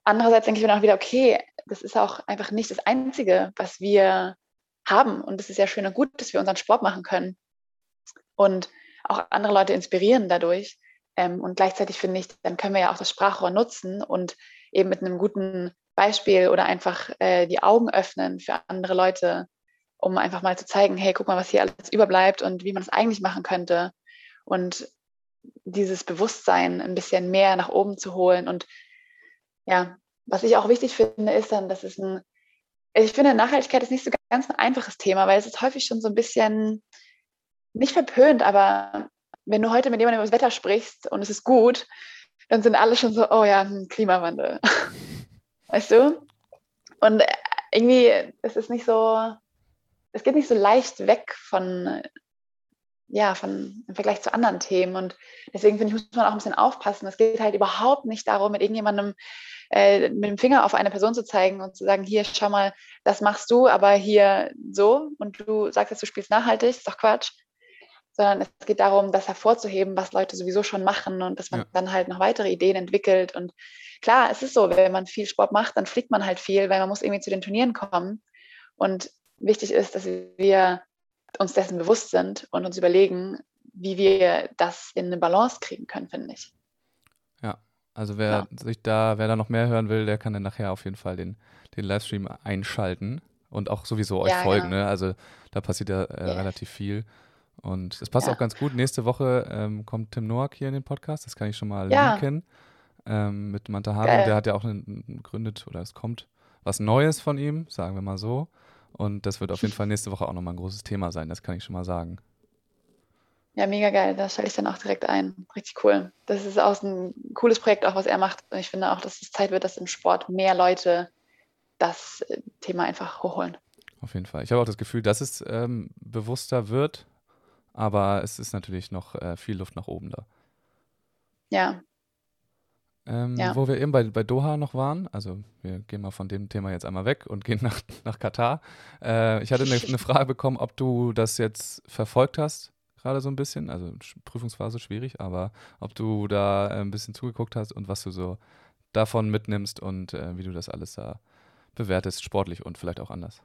andererseits denke ich mir auch wieder, okay, das ist auch einfach nicht das Einzige, was wir haben. Und es ist ja schön und gut, dass wir unseren Sport machen können und auch andere Leute inspirieren dadurch. Ähm, und gleichzeitig finde ich, dann können wir ja auch das Sprachrohr nutzen und eben mit einem guten Beispiel oder einfach äh, die Augen öffnen für andere Leute, um einfach mal zu zeigen, hey, guck mal, was hier alles überbleibt und wie man es eigentlich machen könnte. Und dieses Bewusstsein ein bisschen mehr nach oben zu holen. Und ja, was ich auch wichtig finde, ist dann, dass es ein, ich finde, Nachhaltigkeit ist nicht so ganz ein einfaches Thema, weil es ist häufig schon so ein bisschen nicht verpönt, aber wenn du heute mit jemandem über das Wetter sprichst und es ist gut, dann sind alle schon so, oh ja, hm, Klimawandel. weißt du? Und äh, irgendwie, es nicht so, es geht nicht so leicht weg von, ja, von im Vergleich zu anderen Themen. Und deswegen finde ich, muss man auch ein bisschen aufpassen. Es geht halt überhaupt nicht darum, mit irgendjemandem äh, mit dem Finger auf eine Person zu zeigen und zu sagen, hier, schau mal, das machst du, aber hier so und du sagst jetzt, du spielst nachhaltig, ist doch Quatsch sondern es geht darum, das hervorzuheben, was Leute sowieso schon machen und dass man ja. dann halt noch weitere Ideen entwickelt. Und klar, es ist so, wenn man viel Sport macht, dann fliegt man halt viel, weil man muss irgendwie zu den Turnieren kommen. Und wichtig ist, dass wir uns dessen bewusst sind und uns überlegen, wie wir das in eine Balance kriegen können, finde ich. Ja, also wer ja. sich da, wer da noch mehr hören will, der kann dann nachher auf jeden Fall den, den Livestream einschalten und auch sowieso euch ja, folgen. Genau. Ne? Also da passiert ja äh, yeah. relativ viel. Und es passt ja. auch ganz gut. Nächste Woche ähm, kommt Tim Noack hier in den Podcast. Das kann ich schon mal ja. linken. ähm, mit Mantahari. Der hat ja auch gegründet oder es kommt was Neues von ihm, sagen wir mal so. Und das wird auf jeden Fall nächste Woche auch nochmal ein großes Thema sein, das kann ich schon mal sagen. Ja, mega geil. Da stelle ich dann auch direkt ein. Richtig cool. Das ist auch ein cooles Projekt, auch was er macht. Und ich finde auch, dass es Zeit wird, dass im Sport mehr Leute das äh, Thema einfach hochholen. Auf jeden Fall. Ich habe auch das Gefühl, dass es ähm, bewusster wird, aber es ist natürlich noch äh, viel Luft nach oben da. Ja. Ähm, ja. Wo wir eben bei, bei Doha noch waren, also wir gehen mal von dem Thema jetzt einmal weg und gehen nach, nach Katar. Äh, ich hatte eine, eine Frage bekommen, ob du das jetzt verfolgt hast, gerade so ein bisschen. Also Prüfungsphase schwierig, aber ob du da äh, ein bisschen zugeguckt hast und was du so davon mitnimmst und äh, wie du das alles da bewertest, sportlich und vielleicht auch anders.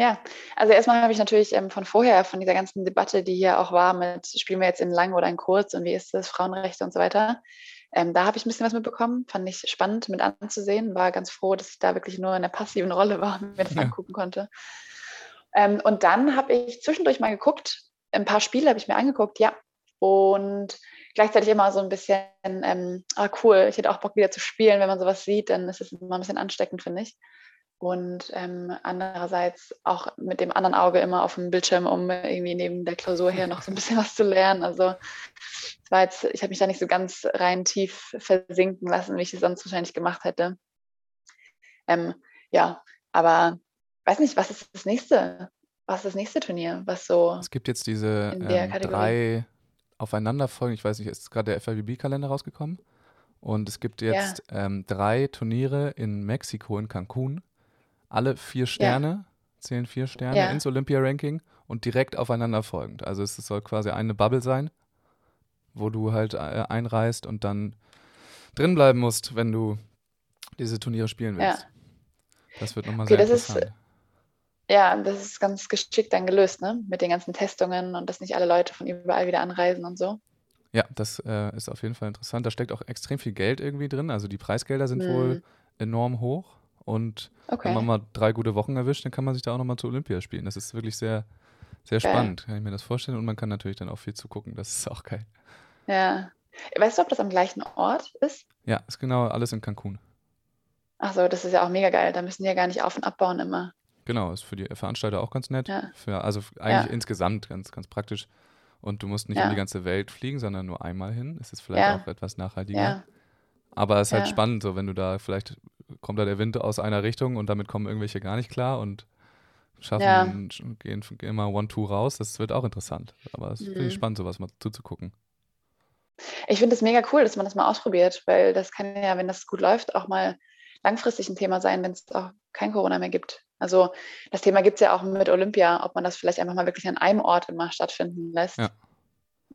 Ja, also erstmal habe ich natürlich ähm, von vorher, von dieser ganzen Debatte, die hier auch war, mit spielen wir jetzt in lang oder in kurz und wie ist das, Frauenrechte und so weiter. Ähm, da habe ich ein bisschen was mitbekommen, fand ich spannend mit anzusehen, war ganz froh, dass ich da wirklich nur in der passiven Rolle war und mir das ja. angucken konnte. Ähm, und dann habe ich zwischendurch mal geguckt, ein paar Spiele habe ich mir angeguckt, ja. Und gleichzeitig immer so ein bisschen, ähm, ah cool, ich hätte auch Bock wieder zu spielen. Wenn man sowas sieht, dann ist es immer ein bisschen ansteckend, finde ich. Und ähm, andererseits auch mit dem anderen Auge immer auf dem Bildschirm, um irgendwie neben der Klausur her noch so ein bisschen was zu lernen. Also es war jetzt, ich habe mich da nicht so ganz rein tief versinken lassen, wie ich es sonst wahrscheinlich gemacht hätte. Ähm, ja, aber weiß nicht, was ist das nächste? Was ist das nächste Turnier? Was so? Es gibt jetzt diese ähm, drei aufeinanderfolgen. Ich weiß nicht, ist gerade der FIVB-Kalender rausgekommen? Und es gibt jetzt ja. ähm, drei Turniere in Mexiko, in Cancun. Alle vier Sterne, ja. zählen vier Sterne ja. ins Olympia-Ranking und direkt aufeinanderfolgend. Also es soll quasi eine Bubble sein, wo du halt äh, einreist und dann drin bleiben musst, wenn du diese Turniere spielen willst. Das wird nochmal okay, sehr interessant. Ist, ja, das ist ganz geschickt dann gelöst, ne? Mit den ganzen Testungen und dass nicht alle Leute von überall wieder anreisen und so. Ja, das äh, ist auf jeden Fall interessant. Da steckt auch extrem viel Geld irgendwie drin. Also die Preisgelder sind mhm. wohl enorm hoch. Und okay. wenn man mal drei gute Wochen erwischt, dann kann man sich da auch nochmal zu Olympia spielen. Das ist wirklich sehr, sehr geil. spannend, kann ich mir das vorstellen. Und man kann natürlich dann auch viel zugucken. Das ist auch geil. Ja. Weißt du, ob das am gleichen Ort ist? Ja, ist genau alles in Cancun. Ach so, das ist ja auch mega geil. Da müssen die ja gar nicht auf- und abbauen immer. Genau, ist für die Veranstalter auch ganz nett. Ja. Für, also eigentlich ja. insgesamt ganz, ganz praktisch. Und du musst nicht ja. um die ganze Welt fliegen, sondern nur einmal hin. Es ist vielleicht auch etwas nachhaltiger. Aber es ist halt spannend, so wenn du da vielleicht kommt da der Wind aus einer Richtung und damit kommen irgendwelche gar nicht klar und schaffen, gehen, gehen mal One-Two raus. Das wird auch interessant. Aber es ist mhm. spannend, sowas mal zuzugucken. Ich finde es mega cool, dass man das mal ausprobiert, weil das kann ja, wenn das gut läuft, auch mal langfristig ein Thema sein, wenn es auch kein Corona mehr gibt. Also das Thema gibt es ja auch mit Olympia, ob man das vielleicht einfach mal wirklich an einem Ort immer stattfinden lässt. Ja.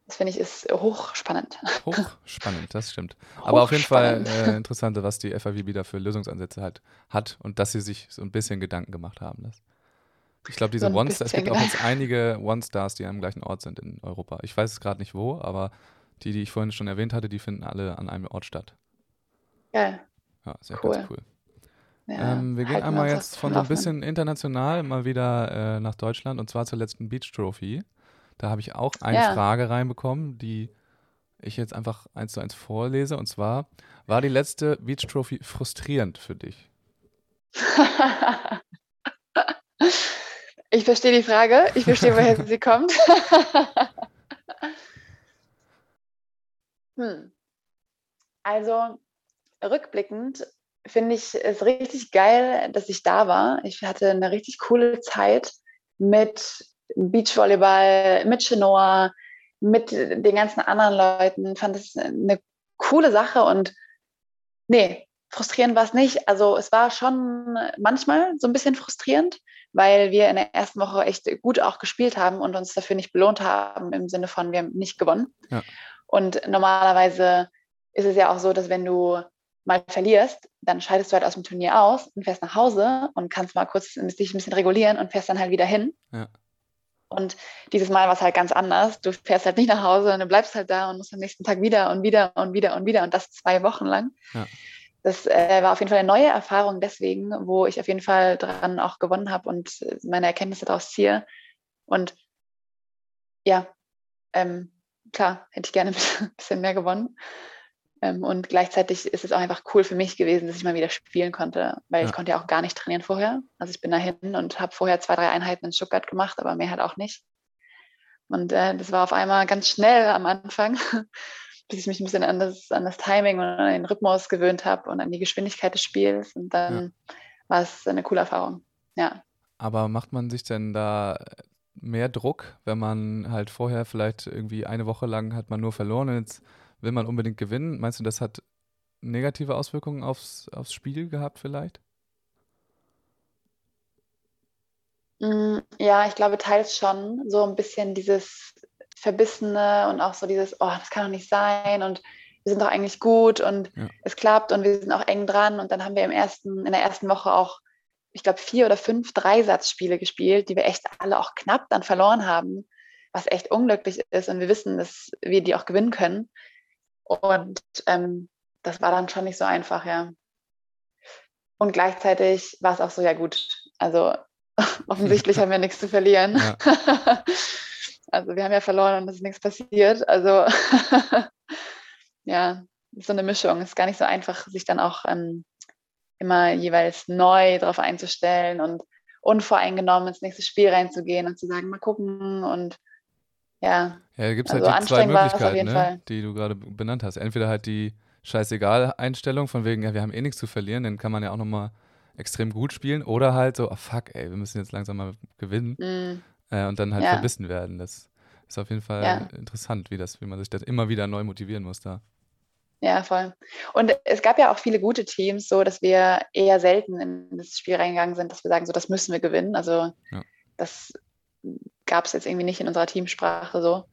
Das finde ich ist hochspannend. Hochspannend, das stimmt. Aber auf jeden Fall äh, interessant, was die FAWB da für Lösungsansätze halt hat und dass sie sich so ein bisschen Gedanken gemacht haben. Das. Ich glaube, diese so One-Stars, es gibt auch jetzt einige One-Stars, die am gleichen Ort sind in Europa. Ich weiß es gerade nicht wo, aber die, die ich vorhin schon erwähnt hatte, die finden alle an einem Ort statt. Geil. Ja, sehr cool. ganz cool. Ja, ähm, wir gehen einmal jetzt von so ein bisschen international mal wieder äh, nach Deutschland und zwar zur letzten Beach Trophy. Da habe ich auch eine ja. Frage reinbekommen, die ich jetzt einfach eins zu eins vorlese. Und zwar, war die letzte Beach Trophy frustrierend für dich? ich verstehe die Frage. Ich verstehe, woher sie kommt. hm. Also, rückblickend finde ich es richtig geil, dass ich da war. Ich hatte eine richtig coole Zeit mit Beachvolleyball, mit Chinoa, mit den ganzen anderen Leuten. Fand es eine coole Sache und nee, frustrierend war es nicht. Also es war schon manchmal so ein bisschen frustrierend, weil wir in der ersten Woche echt gut auch gespielt haben und uns dafür nicht belohnt haben, im Sinne von, wir haben nicht gewonnen. Ja. Und normalerweise ist es ja auch so, dass wenn du mal verlierst, dann scheidest du halt aus dem Turnier aus und fährst nach Hause und kannst mal kurz dich ein bisschen regulieren und fährst dann halt wieder hin. Ja. Und dieses Mal war es halt ganz anders. Du fährst halt nicht nach Hause und du bleibst halt da und musst am nächsten Tag wieder und wieder und wieder und wieder und das zwei Wochen lang. Ja. Das äh, war auf jeden Fall eine neue Erfahrung deswegen, wo ich auf jeden Fall dran auch gewonnen habe und meine Erkenntnisse daraus ziehe. Und ja, ähm, klar, hätte ich gerne ein bisschen mehr gewonnen. Ähm, und gleichzeitig ist es auch einfach cool für mich gewesen, dass ich mal wieder spielen konnte, weil ja. ich konnte ja auch gar nicht trainieren vorher. Also ich bin dahin und habe vorher zwei, drei Einheiten in Stuttgart gemacht, aber mehr halt auch nicht. Und äh, das war auf einmal ganz schnell am Anfang, bis ich mich ein bisschen an das, an das Timing und an den Rhythmus gewöhnt habe und an die Geschwindigkeit des Spiels. Und dann ja. war es eine coole Erfahrung. Ja. Aber macht man sich denn da mehr Druck, wenn man halt vorher vielleicht irgendwie eine Woche lang hat man nur verloren und jetzt will man unbedingt gewinnen? Meinst du, das hat negative Auswirkungen aufs, aufs Spiel gehabt vielleicht? Mm, ja, ich glaube teils schon. So ein bisschen dieses Verbissene und auch so dieses, oh, das kann doch nicht sein und wir sind doch eigentlich gut und ja. es klappt und wir sind auch eng dran. Und dann haben wir im ersten, in der ersten Woche auch, ich glaube, vier oder fünf Dreisatzspiele gespielt, die wir echt alle auch knapp dann verloren haben, was echt unglücklich ist. Und wir wissen, dass wir die auch gewinnen können. Und ähm, das war dann schon nicht so einfach, ja. Und gleichzeitig war es auch so, ja gut, also offensichtlich haben wir nichts zu verlieren. Ja. also wir haben ja verloren und es ist nichts passiert. Also ja, so eine Mischung. Es ist gar nicht so einfach, sich dann auch ähm, immer jeweils neu darauf einzustellen und unvoreingenommen ins nächste Spiel reinzugehen und zu sagen, mal gucken und ja. Ja, da gibt es halt also die zwei Möglichkeiten, ne, die du gerade benannt hast. Entweder halt die Scheißegal-Einstellung von wegen, ja, wir haben eh nichts zu verlieren, dann kann man ja auch nochmal extrem gut spielen. Oder halt so, oh fuck, ey, wir müssen jetzt langsam mal gewinnen mm. äh, und dann halt ja. verbissen werden. Das ist auf jeden Fall ja. interessant, wie, das, wie man sich das immer wieder neu motivieren muss da. Ja, voll. Und es gab ja auch viele gute Teams, so dass wir eher selten in das Spiel reingegangen sind, dass wir sagen, so das müssen wir gewinnen. Also ja. das gab es jetzt irgendwie nicht in unserer Teamsprache so.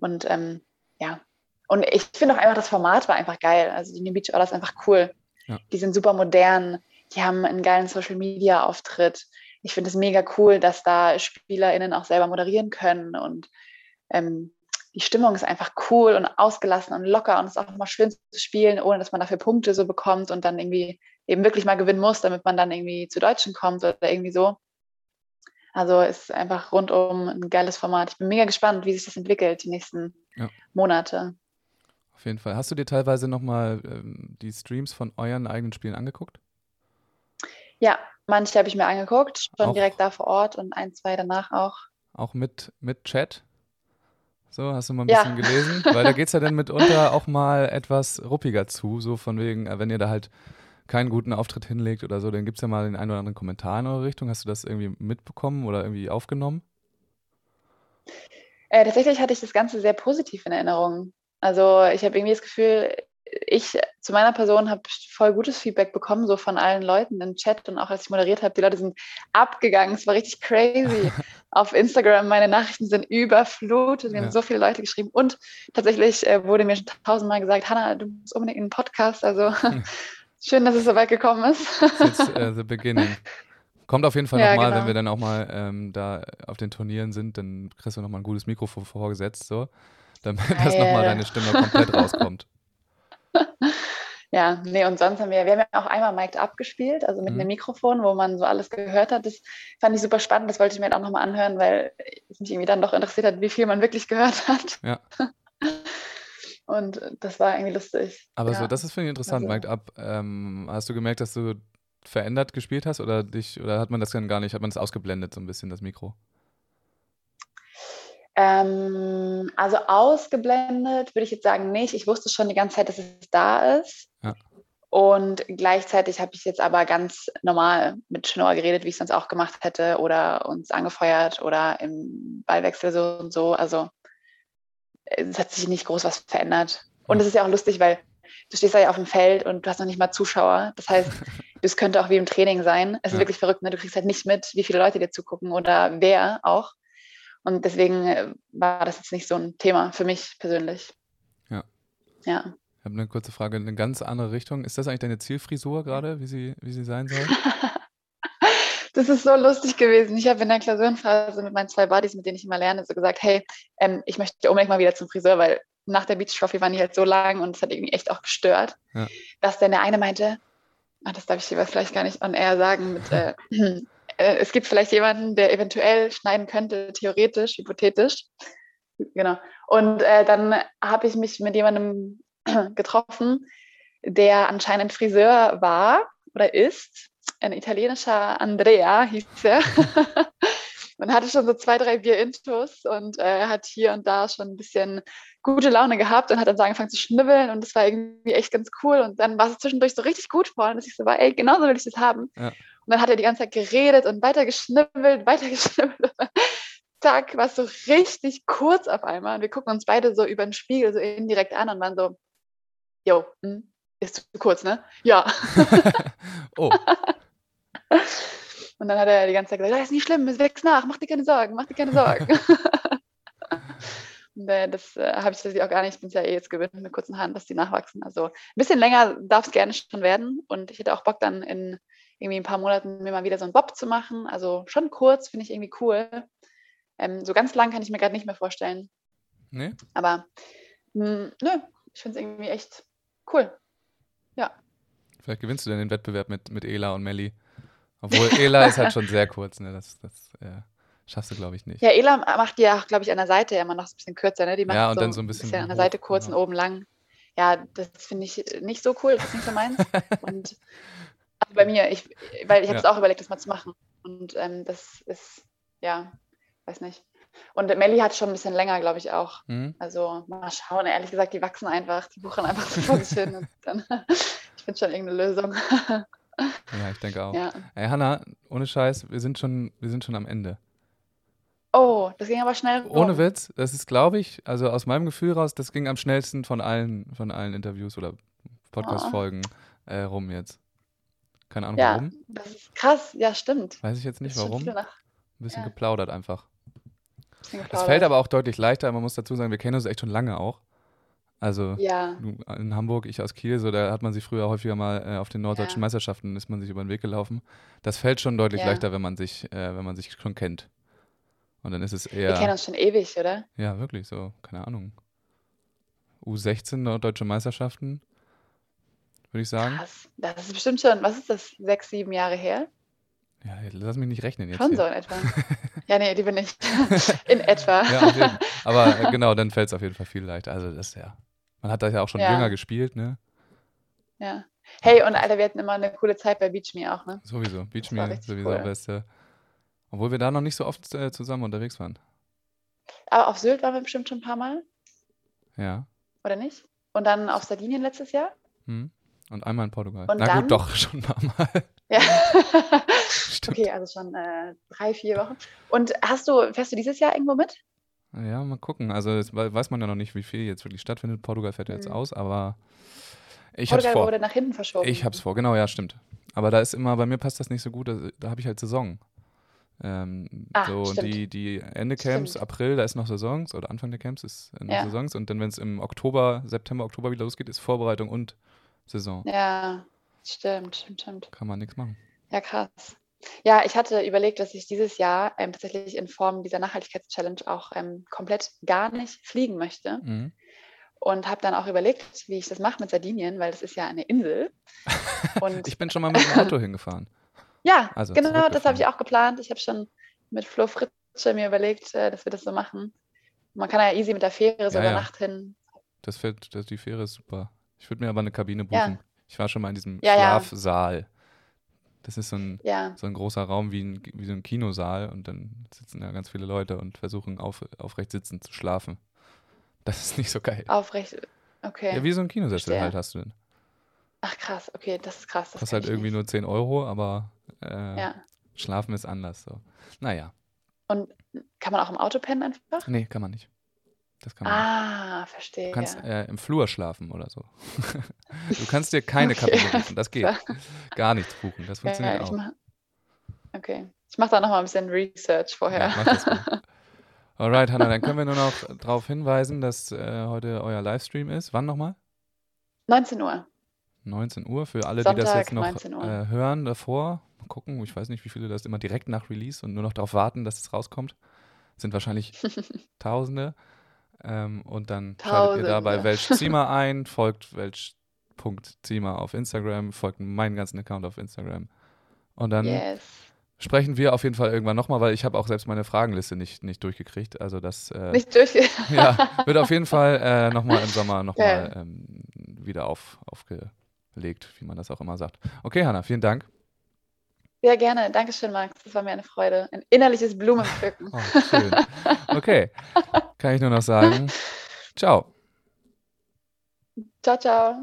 Und ähm, ja, und ich finde auch einfach, das Format war einfach geil. Also die New Beach Orders einfach cool. Ja. Die sind super modern, die haben einen geilen Social Media Auftritt. Ich finde es mega cool, dass da SpielerInnen auch selber moderieren können und ähm, die Stimmung ist einfach cool und ausgelassen und locker und es ist auch mal schön zu spielen, ohne dass man dafür Punkte so bekommt und dann irgendwie eben wirklich mal gewinnen muss, damit man dann irgendwie zu Deutschen kommt oder irgendwie so. Also ist einfach rundum ein geiles Format. Ich bin mega gespannt, wie sich das entwickelt die nächsten ja. Monate. Auf jeden Fall. Hast du dir teilweise nochmal ähm, die Streams von euren eigenen Spielen angeguckt? Ja, manche habe ich mir angeguckt, schon auch, direkt da vor Ort und ein, zwei danach auch. Auch mit, mit Chat? So, hast du mal ein bisschen ja. gelesen? Weil da geht es ja dann mitunter auch mal etwas ruppiger zu, so von wegen, äh, wenn ihr da halt keinen guten Auftritt hinlegt oder so, dann gibt es ja mal den einen oder anderen Kommentar in eure Richtung. Hast du das irgendwie mitbekommen oder irgendwie aufgenommen? Äh, tatsächlich hatte ich das Ganze sehr positiv in Erinnerung. Also ich habe irgendwie das Gefühl, ich zu meiner Person habe voll gutes Feedback bekommen, so von allen Leuten im Chat und auch als ich moderiert habe. Die Leute sind abgegangen. Es war richtig crazy. Auf Instagram, meine Nachrichten sind überflutet. Wir ja. haben so viele Leute geschrieben. Und tatsächlich äh, wurde mir schon tausendmal gesagt, Hanna, du musst unbedingt in einen Podcast. Also schön, dass es so weit gekommen ist. It's uh, the beginning. Kommt auf jeden Fall ja, nochmal, genau. wenn wir dann auch mal ähm, da auf den Turnieren sind, dann kriegst du nochmal ein gutes Mikrofon vorgesetzt, so, damit Geil. das nochmal deine Stimme komplett rauskommt. Ja, nee, und sonst haben wir, wir haben ja auch einmal Mic'd abgespielt, also mit mhm. einem Mikrofon, wo man so alles gehört hat. Das fand ich super spannend, das wollte ich mir auch nochmal anhören, weil es mich irgendwie dann doch interessiert hat, wie viel man wirklich gehört hat. Ja. Und das war irgendwie lustig. Aber ja. so, das ist finde ich interessant, also, Mic'd Up. Ähm, hast du gemerkt, dass du verändert gespielt hast oder dich, oder hat man das dann gar nicht, hat man das ausgeblendet, so ein bisschen, das Mikro? Ähm, also ausgeblendet würde ich jetzt sagen nicht. Ich wusste schon die ganze Zeit, dass es da ist. Ja. Und gleichzeitig habe ich jetzt aber ganz normal mit Schnorr geredet, wie ich es sonst auch gemacht hätte, oder uns angefeuert oder im Ballwechsel so und so. Also es hat sich nicht groß was verändert. Und es ist ja auch lustig, weil du stehst da ja auf dem Feld und du hast noch nicht mal Zuschauer. Das heißt, das könnte auch wie im Training sein. Es ist ja. wirklich verrückt, ne? Du kriegst halt nicht mit, wie viele Leute dir zugucken oder wer auch. Und deswegen äh, war das jetzt nicht so ein Thema für mich persönlich. Ja. Ja. Ich habe eine kurze Frage in eine ganz andere Richtung. Ist das eigentlich deine Zielfrisur gerade, wie sie, wie sie sein soll? das ist so lustig gewesen. Ich habe in der Klausurenphase mit meinen zwei Buddies, mit denen ich immer lerne, so gesagt, hey, ähm, ich möchte unbedingt mal wieder zum Friseur, weil nach der Beach Trophy waren die halt so lang und es hat irgendwie echt auch gestört, ja. dass dann der eine meinte, ach, das darf ich dir vielleicht gar nicht on air sagen, mit, äh, äh, es gibt vielleicht jemanden, der eventuell schneiden könnte, theoretisch, hypothetisch. Genau. Und äh, dann habe ich mich mit jemandem getroffen, der anscheinend Friseur war oder ist. Ein italienischer Andrea hieß er. Man hatte schon so zwei, drei Bier intus und äh, hat hier und da schon ein bisschen gute Laune gehabt und hat dann so angefangen zu schnibbeln und das war irgendwie echt ganz cool. Und dann war es zwischendurch so richtig gut vor, dass ich so war, ey, genauso will ich das haben. Ja. Und dann hat er die ganze Zeit geredet und weiter geschnibbelt, weiter geschnibbelt. Zack, war es so richtig kurz auf einmal. Und wir gucken uns beide so über den Spiegel so indirekt an und waren so, jo, hm, ist zu kurz, ne? Ja. oh. Und dann hat er die ganze Zeit gesagt, das ist nicht schlimm, es wächst nach, mach dir keine Sorgen, mach dir keine Sorgen. und, äh, das äh, habe ich tatsächlich auch gar nicht, ich bin es ja eh jetzt gewöhnt mit kurzen Haaren, dass die nachwachsen. Also ein bisschen länger darf es gerne schon werden und ich hätte auch Bock dann in irgendwie ein paar Monaten mir mal wieder so einen Bob zu machen. Also schon kurz, finde ich irgendwie cool. Ähm, so ganz lang kann ich mir gerade nicht mehr vorstellen. Nee? Aber mh, hm, nö, ich finde es irgendwie echt cool. Ja. Vielleicht gewinnst du denn den Wettbewerb mit, mit Ela und Melli. Obwohl Ela ist halt schon sehr kurz, ne? Das, das äh, schaffst du, glaube ich, nicht. Ja, Ela macht die ja, glaube ich, an der Seite immer noch ein bisschen kürzer, ne? Die macht ja, und so dann so ein bisschen, bisschen an der Seite kurz genau. und oben lang. Ja, das finde ich nicht so cool, das ist nicht so meins. und also bei mir, ich, weil ich habe es ja. auch überlegt, das mal zu machen. Und ähm, das ist, ja, weiß nicht. Und Melli hat schon ein bisschen länger, glaube ich, auch. Mhm. Also mal schauen, ehrlich gesagt, die wachsen einfach, die buchen einfach so vor sich hin. Ich finde schon irgendeine Lösung. Ja, ich denke auch. Ja. Ey, Hanna, ohne Scheiß, wir sind schon, wir sind schon am Ende. Oh, das ging aber schnell. Rum. Ohne Witz, das ist, glaube ich, also aus meinem Gefühl raus, das ging am schnellsten von allen, von allen Interviews oder Podcast-Folgen oh. äh, rum jetzt. Keine Ahnung ja, warum. Das ist krass, ja, stimmt. Weiß ich jetzt nicht warum. Ein bisschen ja. geplaudert einfach. Es fällt aber auch deutlich leichter, man muss dazu sagen, wir kennen uns echt schon lange auch. Also ja. in Hamburg, ich aus Kiel, so da hat man sich früher häufiger mal äh, auf den norddeutschen ja. Meisterschaften ist man sich über den Weg gelaufen. Das fällt schon deutlich ja. leichter, wenn man sich, äh, wenn man sich schon kennt. Und dann ist es eher. Wir kennen uns schon ewig, oder? Ja, wirklich, so, keine Ahnung. U16 norddeutsche Meisterschaften, würde ich sagen. Krass. Das ist bestimmt schon, was ist das, sechs, sieben Jahre her? Ja, lass mich nicht rechnen jetzt. Schon hier. so in etwa. ja, nee, lieber nicht. in etwa. ja, Aber äh, genau, dann fällt es auf jeden Fall viel leichter. Also das ja. Man hat da ja auch schon ja. jünger gespielt, ne? Ja. Hey, und Alter, wir hatten immer eine coole Zeit bei Beach Me auch, ne? Sowieso. Beach Me sowieso cool. beste. Obwohl wir da noch nicht so oft äh, zusammen unterwegs waren. Aber auf Sylt waren wir bestimmt schon ein paar Mal. Ja. Oder nicht? Und dann auf Sardinien letztes Jahr? Hm. Und einmal in Portugal. Und Na dann, gut, doch, schon ein paar Mal. Ja. okay, also schon äh, drei, vier Wochen. Und hast du, fährst du dieses Jahr irgendwo mit? Ja, mal gucken. Also das weiß man ja noch nicht, wie viel jetzt wirklich stattfindet. Portugal fährt jetzt mhm. aus, aber ich Portugal vor. wurde nach hinten verschoben. Ich hab's vor, genau, ja, stimmt. Aber da ist immer, bei mir passt das nicht so gut, da, da habe ich halt Saison. Ähm, ah, so stimmt. die, die Ende Camps, stimmt. April, da ist noch Saisons oder Anfang der Camps ist noch ja. Saisons und dann, wenn es im Oktober, September, Oktober wieder losgeht, ist Vorbereitung und Saison. Ja, stimmt, stimmt, stimmt. Kann man nichts machen. Ja, krass. Ja, ich hatte überlegt, dass ich dieses Jahr ähm, tatsächlich in Form dieser Nachhaltigkeitschallenge auch ähm, komplett gar nicht fliegen möchte. Mhm. Und habe dann auch überlegt, wie ich das mache mit Sardinien, weil das ist ja eine Insel. Und ich bin schon mal mit dem Auto hingefahren. Ja, also genau, das habe ich auch geplant. Ich habe schon mit Flo Fritsche mir überlegt, äh, dass wir das so machen. Man kann ja easy mit der Fähre so ja, über ja. Nacht hin. Das fällt, das, die Fähre ist super. Ich würde mir aber eine Kabine buchen. Ja. Ich war schon mal in diesem Schlafsaal. Das ist so ein, ja. so ein großer Raum wie, ein, wie so ein Kinosaal und dann sitzen da ganz viele Leute und versuchen auf, aufrecht sitzend zu schlafen. Das ist nicht so geil. Aufrecht, okay. Ja, wie so ein Kinosessel halt hast du denn. Ach krass, okay, das ist krass. Das kostet halt irgendwie nicht. nur 10 Euro, aber äh, ja. Schlafen ist anders. So. Naja. Und kann man auch im Auto pennen einfach? Nee, kann man nicht. Das kann man ah, verstehe. Du kannst äh, im Flur schlafen oder so. du kannst dir keine okay. Kabine buchen. Das geht. Gar nichts buchen. Das funktioniert ja, auch. Mach, okay. Ich mache da nochmal ein bisschen Research vorher. Ja, das. Alright, Hannah, dann können wir nur noch darauf hinweisen, dass äh, heute euer Livestream ist. Wann nochmal? 19 Uhr. 19 Uhr. Für alle, Sonntag, die das jetzt noch äh, hören davor, mal gucken. Ich weiß nicht, wie viele das immer direkt nach Release und nur noch darauf warten, dass es rauskommt. Sind wahrscheinlich Tausende. Ähm, und dann schaltet ihr da bei Welch Zima ein, folgt Welch.zima auf Instagram, folgt meinen ganzen Account auf Instagram. Und dann yes. sprechen wir auf jeden Fall irgendwann nochmal, weil ich habe auch selbst meine Fragenliste nicht, nicht durchgekriegt. Also das äh, nicht durchgekriegt. ja, wird auf jeden Fall äh, nochmal im Sommer nochmal ähm, wieder auf, aufgelegt, wie man das auch immer sagt. Okay, Hanna, vielen Dank. Sehr gerne. Dankeschön, Max. Das war mir eine Freude. Ein innerliches Blumenpflücken. oh, schön. Okay. Kann ich nur noch sagen. Ciao. Ciao, ciao.